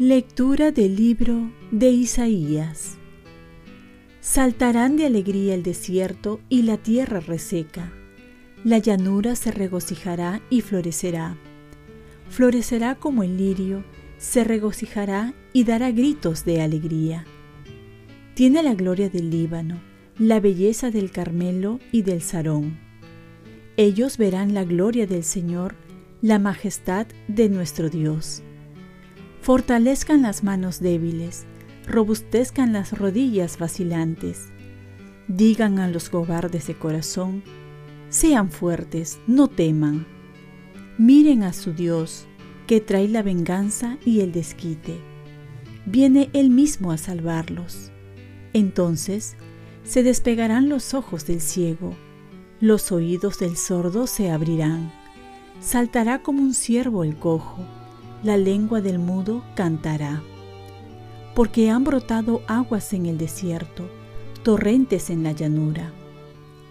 Lectura del libro de Isaías. Saltarán de alegría el desierto y la tierra reseca. La llanura se regocijará y florecerá. Florecerá como el lirio, se regocijará y dará gritos de alegría. Tiene la gloria del Líbano, la belleza del Carmelo y del Sarón. Ellos verán la gloria del Señor, la majestad de nuestro Dios. Fortalezcan las manos débiles, robustezcan las rodillas vacilantes. Digan a los cobardes de corazón, sean fuertes, no teman. Miren a su Dios, que trae la venganza y el desquite. Viene Él mismo a salvarlos. Entonces se despegarán los ojos del ciego, los oídos del sordo se abrirán, saltará como un ciervo el cojo la lengua del mudo cantará. Porque han brotado aguas en el desierto, torrentes en la llanura.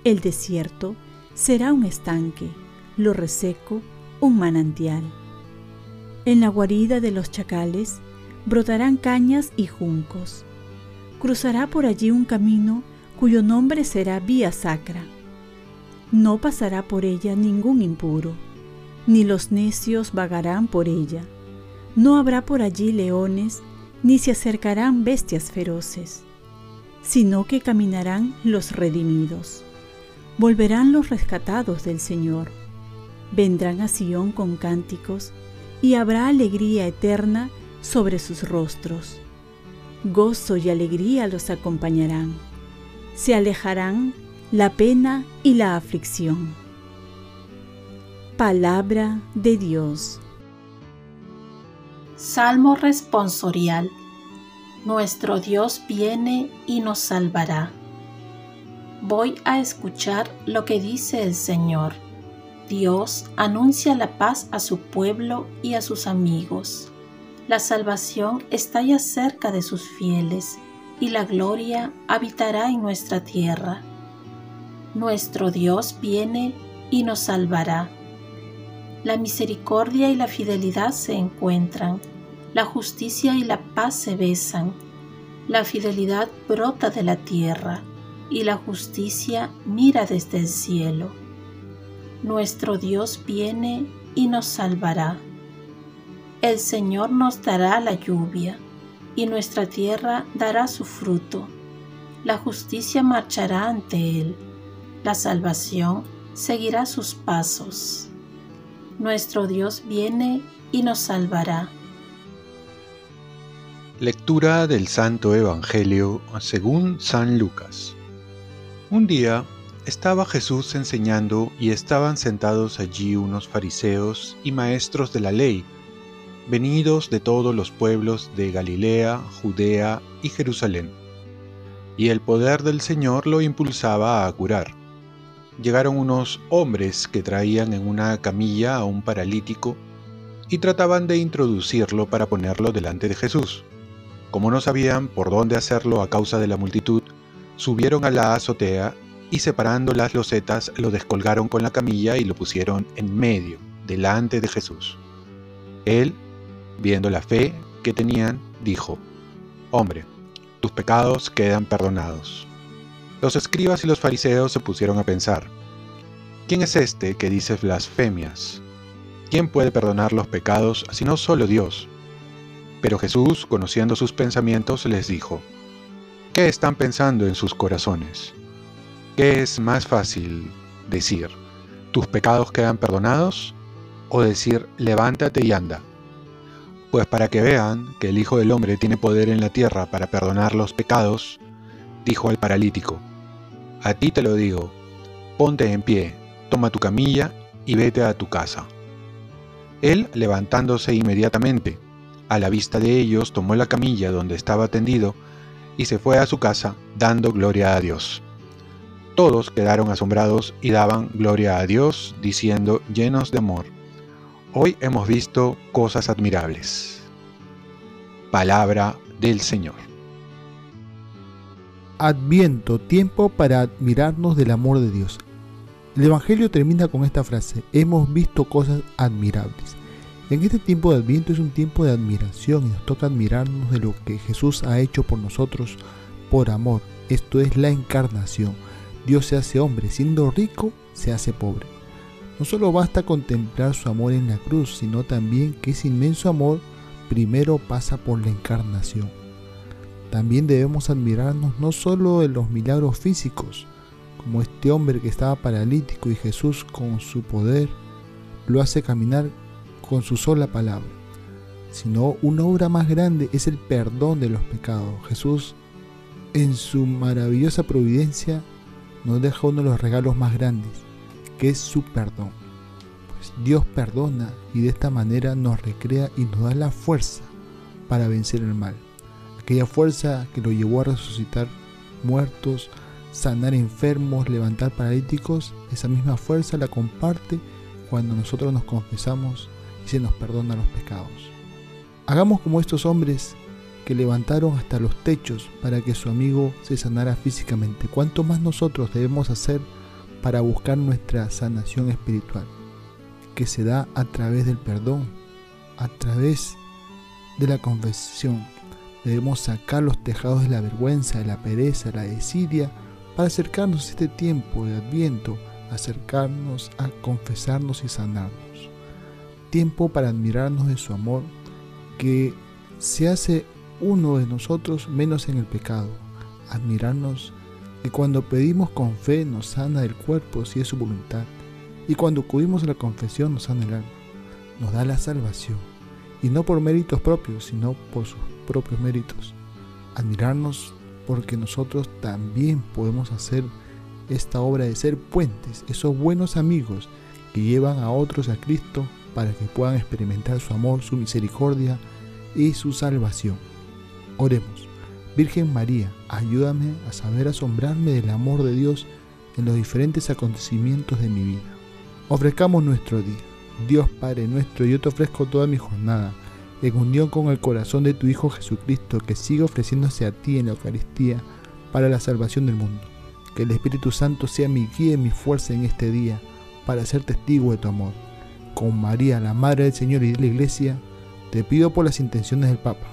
El desierto será un estanque, lo reseco un manantial. En la guarida de los chacales brotarán cañas y juncos. Cruzará por allí un camino cuyo nombre será vía sacra. No pasará por ella ningún impuro, ni los necios vagarán por ella no habrá por allí leones, ni se acercarán bestias feroces, sino que caminarán los redimidos. Volverán los rescatados del Señor. Vendrán a Sión con cánticos, y habrá alegría eterna sobre sus rostros. Gozo y alegría los acompañarán. Se alejarán la pena y la aflicción. Palabra de Dios. Salmo responsorial. Nuestro Dios viene y nos salvará. Voy a escuchar lo que dice el Señor. Dios anuncia la paz a su pueblo y a sus amigos. La salvación está ya cerca de sus fieles y la gloria habitará en nuestra tierra. Nuestro Dios viene y nos salvará la misericordia y la fidelidad se encuentran, la justicia y la paz se besan, la fidelidad brota de la tierra y la justicia mira desde el cielo. Nuestro Dios viene y nos salvará. El Señor nos dará la lluvia y nuestra tierra dará su fruto. La justicia marchará ante Él, la salvación seguirá sus pasos nuestro Dios viene y nos salvará. Lectura del Santo Evangelio según San Lucas. Un día estaba Jesús enseñando y estaban sentados allí unos fariseos y maestros de la ley, venidos de todos los pueblos de Galilea, Judea y Jerusalén. Y el poder del Señor lo impulsaba a curar llegaron unos hombres que traían en una camilla a un paralítico y trataban de introducirlo para ponerlo delante de Jesús. Como no sabían por dónde hacerlo a causa de la multitud, subieron a la azotea y separando las losetas lo descolgaron con la camilla y lo pusieron en medio, delante de Jesús. Él, viendo la fe que tenían, dijo, Hombre, tus pecados quedan perdonados. Los escribas y los fariseos se pusieron a pensar, ¿quién es este que dice blasfemias? ¿Quién puede perdonar los pecados sino solo Dios? Pero Jesús, conociendo sus pensamientos, les dijo, ¿qué están pensando en sus corazones? ¿Qué es más fácil decir, tus pecados quedan perdonados? ¿O decir, levántate y anda? Pues para que vean que el Hijo del Hombre tiene poder en la tierra para perdonar los pecados, dijo al paralítico, a ti te lo digo, ponte en pie, toma tu camilla y vete a tu casa. Él, levantándose inmediatamente, a la vista de ellos, tomó la camilla donde estaba tendido y se fue a su casa, dando gloria a Dios. Todos quedaron asombrados y daban gloria a Dios, diciendo llenos de amor, Hoy hemos visto cosas admirables. Palabra del Señor. Adviento, tiempo para admirarnos del amor de Dios. El Evangelio termina con esta frase, hemos visto cosas admirables. En este tiempo de Adviento es un tiempo de admiración y nos toca admirarnos de lo que Jesús ha hecho por nosotros por amor. Esto es la encarnación. Dios se hace hombre, siendo rico, se hace pobre. No solo basta contemplar su amor en la cruz, sino también que ese inmenso amor primero pasa por la encarnación. También debemos admirarnos no solo de los milagros físicos, como este hombre que estaba paralítico y Jesús con su poder lo hace caminar con su sola palabra, sino una obra más grande es el perdón de los pecados. Jesús, en su maravillosa providencia, nos deja uno de los regalos más grandes, que es su perdón. Pues Dios perdona y de esta manera nos recrea y nos da la fuerza para vencer el mal. Aquella fuerza que lo llevó a resucitar muertos, sanar enfermos, levantar paralíticos, esa misma fuerza la comparte cuando nosotros nos confesamos y se nos perdona los pecados. Hagamos como estos hombres que levantaron hasta los techos para que su amigo se sanara físicamente. ¿Cuánto más nosotros debemos hacer para buscar nuestra sanación espiritual? Que se da a través del perdón, a través de la confesión. Debemos sacar los tejados de la vergüenza, de la pereza, de la desidia, para acercarnos a este tiempo de adviento, acercarnos a confesarnos y sanarnos. Tiempo para admirarnos de su amor, que se hace uno de nosotros menos en el pecado. Admirarnos que cuando pedimos con fe nos sana el cuerpo si es su voluntad, y cuando acudimos a la confesión nos sana el alma, nos da la salvación, y no por méritos propios, sino por sus propios méritos. Admirarnos porque nosotros también podemos hacer esta obra de ser puentes, esos buenos amigos que llevan a otros a Cristo para que puedan experimentar su amor, su misericordia y su salvación. Oremos. Virgen María, ayúdame a saber asombrarme del amor de Dios en los diferentes acontecimientos de mi vida. Ofrezcamos nuestro día. Dios Padre nuestro, yo te ofrezco toda mi jornada en unión con el corazón de tu Hijo Jesucristo, que sigue ofreciéndose a ti en la Eucaristía para la salvación del mundo. Que el Espíritu Santo sea mi guía y mi fuerza en este día para ser testigo de tu amor. Con María, la Madre del Señor y de la Iglesia, te pido por las intenciones del Papa.